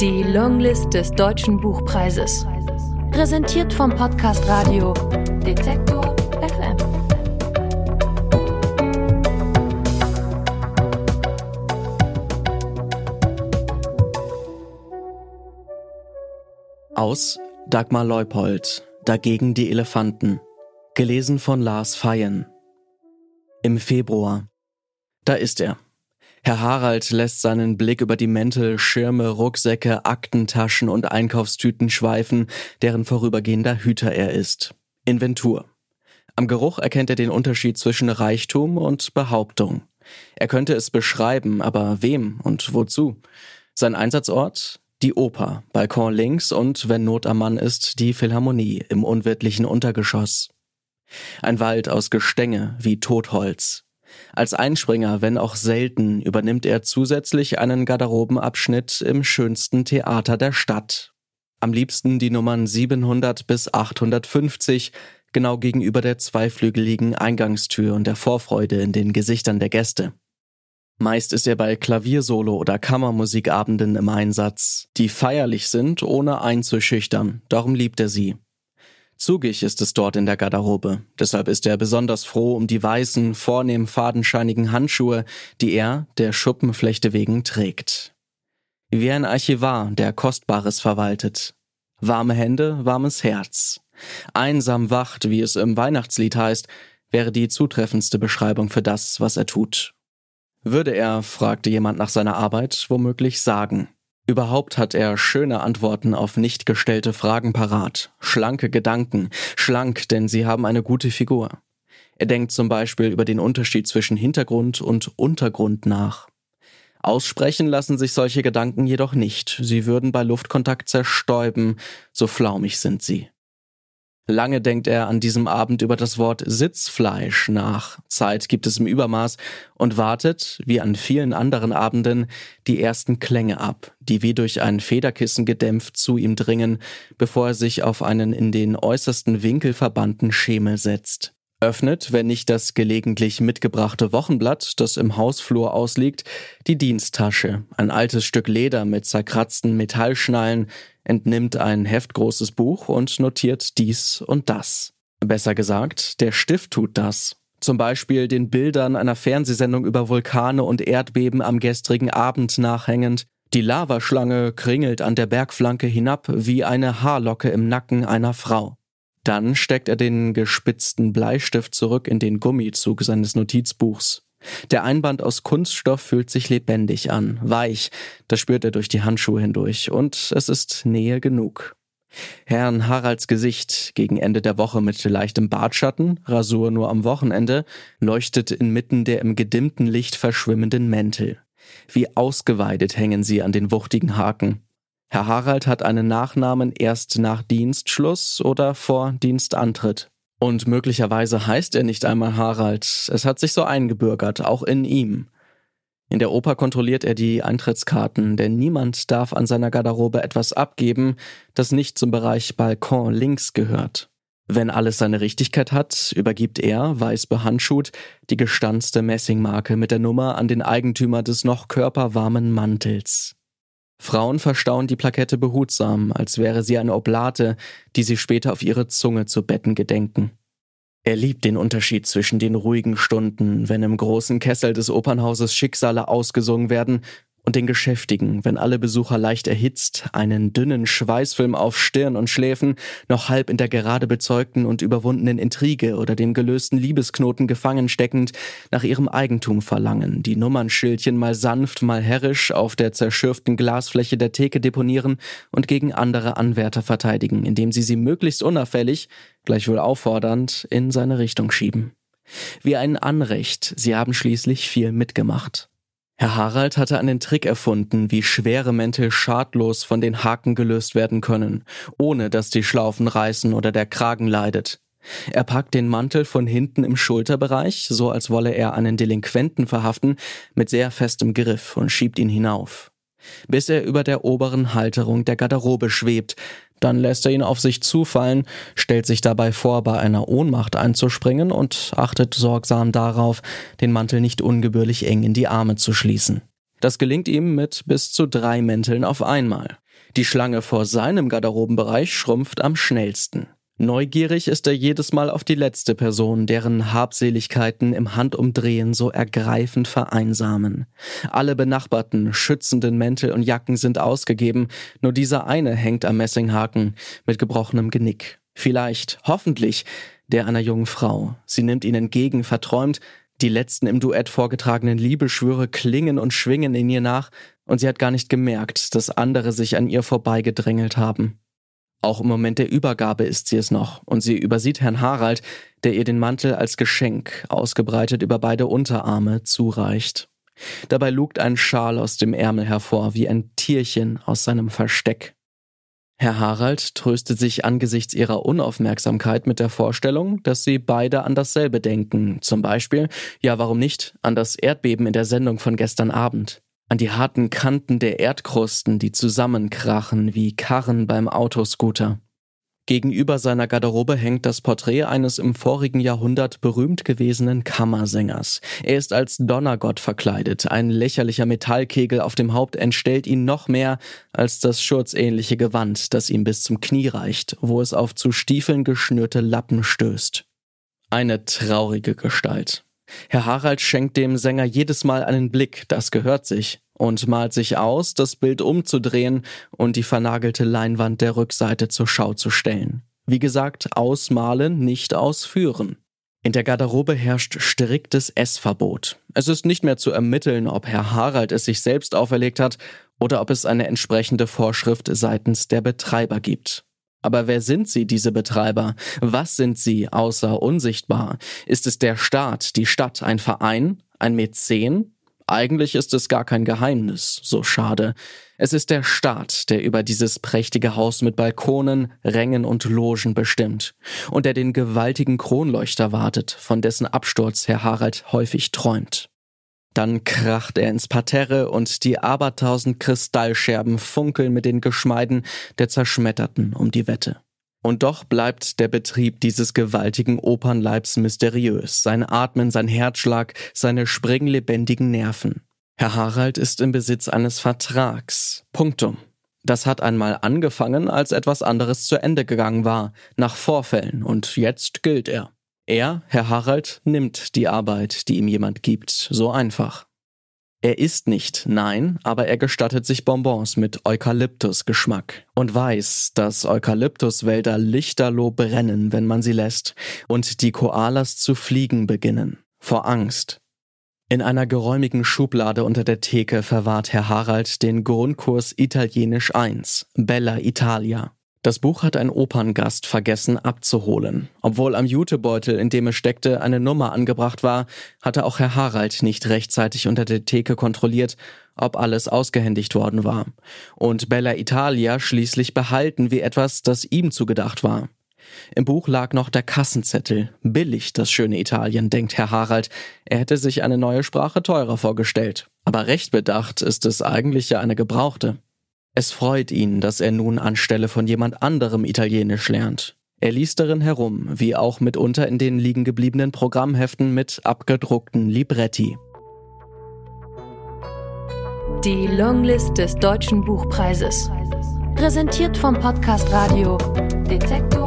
Die Longlist des Deutschen Buchpreises. Präsentiert vom Podcast Radio Detektor FM. Aus Dagmar Leupold. Dagegen die Elefanten. Gelesen von Lars Feyen. Im Februar. Da ist er. Herr Harald lässt seinen Blick über die Mäntel, Schirme, Rucksäcke, Aktentaschen und Einkaufstüten schweifen, deren vorübergehender Hüter er ist. Inventur. Am Geruch erkennt er den Unterschied zwischen Reichtum und Behauptung. Er könnte es beschreiben, aber wem und wozu? Sein Einsatzort? Die Oper, Balkon links und, wenn Not am Mann ist, die Philharmonie im unwirtlichen Untergeschoss. Ein Wald aus Gestänge wie Totholz. Als Einspringer, wenn auch selten, übernimmt er zusätzlich einen Garderobenabschnitt im schönsten Theater der Stadt. Am liebsten die Nummern 700 bis 850, genau gegenüber der zweiflügeligen Eingangstür und der Vorfreude in den Gesichtern der Gäste. Meist ist er bei Klaviersolo oder Kammermusikabenden im Einsatz, die feierlich sind, ohne einzuschüchtern, darum liebt er sie. Zugig ist es dort in der Garderobe, deshalb ist er besonders froh um die weißen, vornehm fadenscheinigen Handschuhe, die er, der Schuppenflechte wegen, trägt. Wie ein Archivar, der Kostbares verwaltet. Warme Hände, warmes Herz. Einsam wacht, wie es im Weihnachtslied heißt, wäre die zutreffendste Beschreibung für das, was er tut. Würde er, fragte jemand nach seiner Arbeit, womöglich sagen. Überhaupt hat er schöne Antworten auf nicht gestellte Fragen parat, schlanke Gedanken, schlank, denn sie haben eine gute Figur. Er denkt zum Beispiel über den Unterschied zwischen Hintergrund und Untergrund nach. Aussprechen lassen sich solche Gedanken jedoch nicht, sie würden bei Luftkontakt zerstäuben, so flaumig sind sie. Lange denkt er an diesem Abend über das Wort Sitzfleisch nach. Zeit gibt es im Übermaß und wartet, wie an vielen anderen Abenden, die ersten Klänge ab, die wie durch ein Federkissen gedämpft zu ihm dringen, bevor er sich auf einen in den äußersten Winkel verbannten Schemel setzt. Öffnet, wenn nicht das gelegentlich mitgebrachte Wochenblatt, das im Hausflur ausliegt, die Diensttasche, ein altes Stück Leder mit zerkratzten Metallschnallen, entnimmt ein heftgroßes Buch und notiert dies und das. Besser gesagt, der Stift tut das. Zum Beispiel den Bildern einer Fernsehsendung über Vulkane und Erdbeben am gestrigen Abend nachhängend. Die Lavaschlange kringelt an der Bergflanke hinab wie eine Haarlocke im Nacken einer Frau. Dann steckt er den gespitzten Bleistift zurück in den Gummizug seines Notizbuchs. Der Einband aus Kunststoff fühlt sich lebendig an, weich, das spürt er durch die Handschuhe hindurch, und es ist Nähe genug. Herrn Haralds Gesicht, gegen Ende der Woche mit leichtem Bartschatten, Rasur nur am Wochenende, leuchtet inmitten der im gedimmten Licht verschwimmenden Mäntel. Wie ausgeweidet hängen sie an den wuchtigen Haken. Herr Harald hat einen Nachnamen erst nach Dienstschluss oder vor Dienstantritt. Und möglicherweise heißt er nicht einmal Harald. Es hat sich so eingebürgert, auch in ihm. In der Oper kontrolliert er die Eintrittskarten, denn niemand darf an seiner Garderobe etwas abgeben, das nicht zum Bereich Balkon links gehört. Wenn alles seine Richtigkeit hat, übergibt er, weiß behandschuht, die gestanzte Messingmarke mit der Nummer an den Eigentümer des noch körperwarmen Mantels. Frauen verstauen die Plakette behutsam, als wäre sie eine Oblate, die sie später auf ihre Zunge zu betten gedenken. Er liebt den Unterschied zwischen den ruhigen Stunden, wenn im großen Kessel des Opernhauses Schicksale ausgesungen werden, und den Geschäftigen, wenn alle Besucher leicht erhitzt, einen dünnen Schweißfilm auf Stirn und Schläfen, noch halb in der gerade bezeugten und überwundenen Intrige oder dem gelösten Liebesknoten gefangen steckend, nach ihrem Eigentum verlangen, die Nummernschildchen mal sanft, mal herrisch auf der zerschürften Glasfläche der Theke deponieren und gegen andere Anwärter verteidigen, indem sie sie möglichst unauffällig, gleichwohl auffordernd, in seine Richtung schieben. Wie ein Anrecht, sie haben schließlich viel mitgemacht. Herr Harald hatte einen Trick erfunden, wie schwere Mäntel schadlos von den Haken gelöst werden können, ohne dass die Schlaufen reißen oder der Kragen leidet. Er packt den Mantel von hinten im Schulterbereich, so als wolle er einen Delinquenten verhaften, mit sehr festem Griff und schiebt ihn hinauf bis er über der oberen Halterung der Garderobe schwebt. Dann lässt er ihn auf sich zufallen, stellt sich dabei vor, bei einer Ohnmacht einzuspringen und achtet sorgsam darauf, den Mantel nicht ungebührlich eng in die Arme zu schließen. Das gelingt ihm mit bis zu drei Mänteln auf einmal. Die Schlange vor seinem Garderobenbereich schrumpft am schnellsten. Neugierig ist er jedes Mal auf die letzte Person, deren Habseligkeiten im Handumdrehen so ergreifend vereinsamen. Alle benachbarten, schützenden Mäntel und Jacken sind ausgegeben, nur dieser eine hängt am Messinghaken mit gebrochenem Genick. Vielleicht, hoffentlich, der einer jungen Frau. Sie nimmt ihn entgegen, verträumt, die letzten im Duett vorgetragenen Liebeschwüre klingen und schwingen in ihr nach, und sie hat gar nicht gemerkt, dass andere sich an ihr vorbeigedrängelt haben. Auch im Moment der Übergabe ist sie es noch, und sie übersieht Herrn Harald, der ihr den Mantel als Geschenk, ausgebreitet über beide Unterarme, zureicht. Dabei lugt ein Schal aus dem Ärmel hervor, wie ein Tierchen aus seinem Versteck. Herr Harald tröstet sich angesichts ihrer Unaufmerksamkeit mit der Vorstellung, dass sie beide an dasselbe denken, zum Beispiel, ja warum nicht, an das Erdbeben in der Sendung von gestern Abend an die harten Kanten der Erdkrusten, die zusammenkrachen wie Karren beim Autoscooter. Gegenüber seiner Garderobe hängt das Porträt eines im vorigen Jahrhundert berühmt gewesenen Kammersängers. Er ist als Donnergott verkleidet, ein lächerlicher Metallkegel auf dem Haupt entstellt ihn noch mehr als das schurzähnliche Gewand, das ihm bis zum Knie reicht, wo es auf zu Stiefeln geschnürte Lappen stößt. Eine traurige Gestalt. Herr Harald schenkt dem Sänger jedes Mal einen Blick, das gehört sich, und malt sich aus, das Bild umzudrehen und die vernagelte Leinwand der Rückseite zur Schau zu stellen. Wie gesagt, ausmalen, nicht ausführen. In der Garderobe herrscht striktes Essverbot. Es ist nicht mehr zu ermitteln, ob Herr Harald es sich selbst auferlegt hat oder ob es eine entsprechende Vorschrift seitens der Betreiber gibt. Aber wer sind sie, diese Betreiber? Was sind sie, außer unsichtbar? Ist es der Staat, die Stadt, ein Verein, ein Mäzen? Eigentlich ist es gar kein Geheimnis, so schade. Es ist der Staat, der über dieses prächtige Haus mit Balkonen, Rängen und Logen bestimmt und der den gewaltigen Kronleuchter wartet, von dessen Absturz Herr Harald häufig träumt. Dann kracht er ins Parterre und die abertausend Kristallscherben funkeln mit den Geschmeiden der Zerschmetterten um die Wette. Und doch bleibt der Betrieb dieses gewaltigen Opernleibs mysteriös, sein Atmen, sein Herzschlag, seine springlebendigen Nerven. Herr Harald ist im Besitz eines Vertrags. Punktum. Das hat einmal angefangen, als etwas anderes zu Ende gegangen war, nach Vorfällen, und jetzt gilt er. Er, Herr Harald, nimmt die Arbeit, die ihm jemand gibt, so einfach. Er isst nicht, nein, aber er gestattet sich Bonbons mit Eukalyptusgeschmack und weiß, dass Eukalyptuswälder lichterloh brennen, wenn man sie lässt, und die Koalas zu fliegen beginnen. Vor Angst. In einer geräumigen Schublade unter der Theke verwahrt Herr Harald den Grundkurs Italienisch 1, Bella Italia. Das Buch hat ein Operngast vergessen abzuholen. Obwohl am Jutebeutel, in dem es steckte, eine Nummer angebracht war, hatte auch Herr Harald nicht rechtzeitig unter der Theke kontrolliert, ob alles ausgehändigt worden war. Und Bella Italia schließlich behalten wie etwas, das ihm zugedacht war. Im Buch lag noch der Kassenzettel. Billig, das schöne Italien, denkt Herr Harald. Er hätte sich eine neue Sprache teurer vorgestellt. Aber recht bedacht ist es eigentlich ja eine gebrauchte. Es freut ihn, dass er nun anstelle von jemand anderem Italienisch lernt. Er liest darin herum, wie auch mitunter in den liegen gebliebenen Programmheften mit abgedruckten Libretti. Die Longlist des Deutschen Buchpreises. Präsentiert vom Podcast Radio Detektor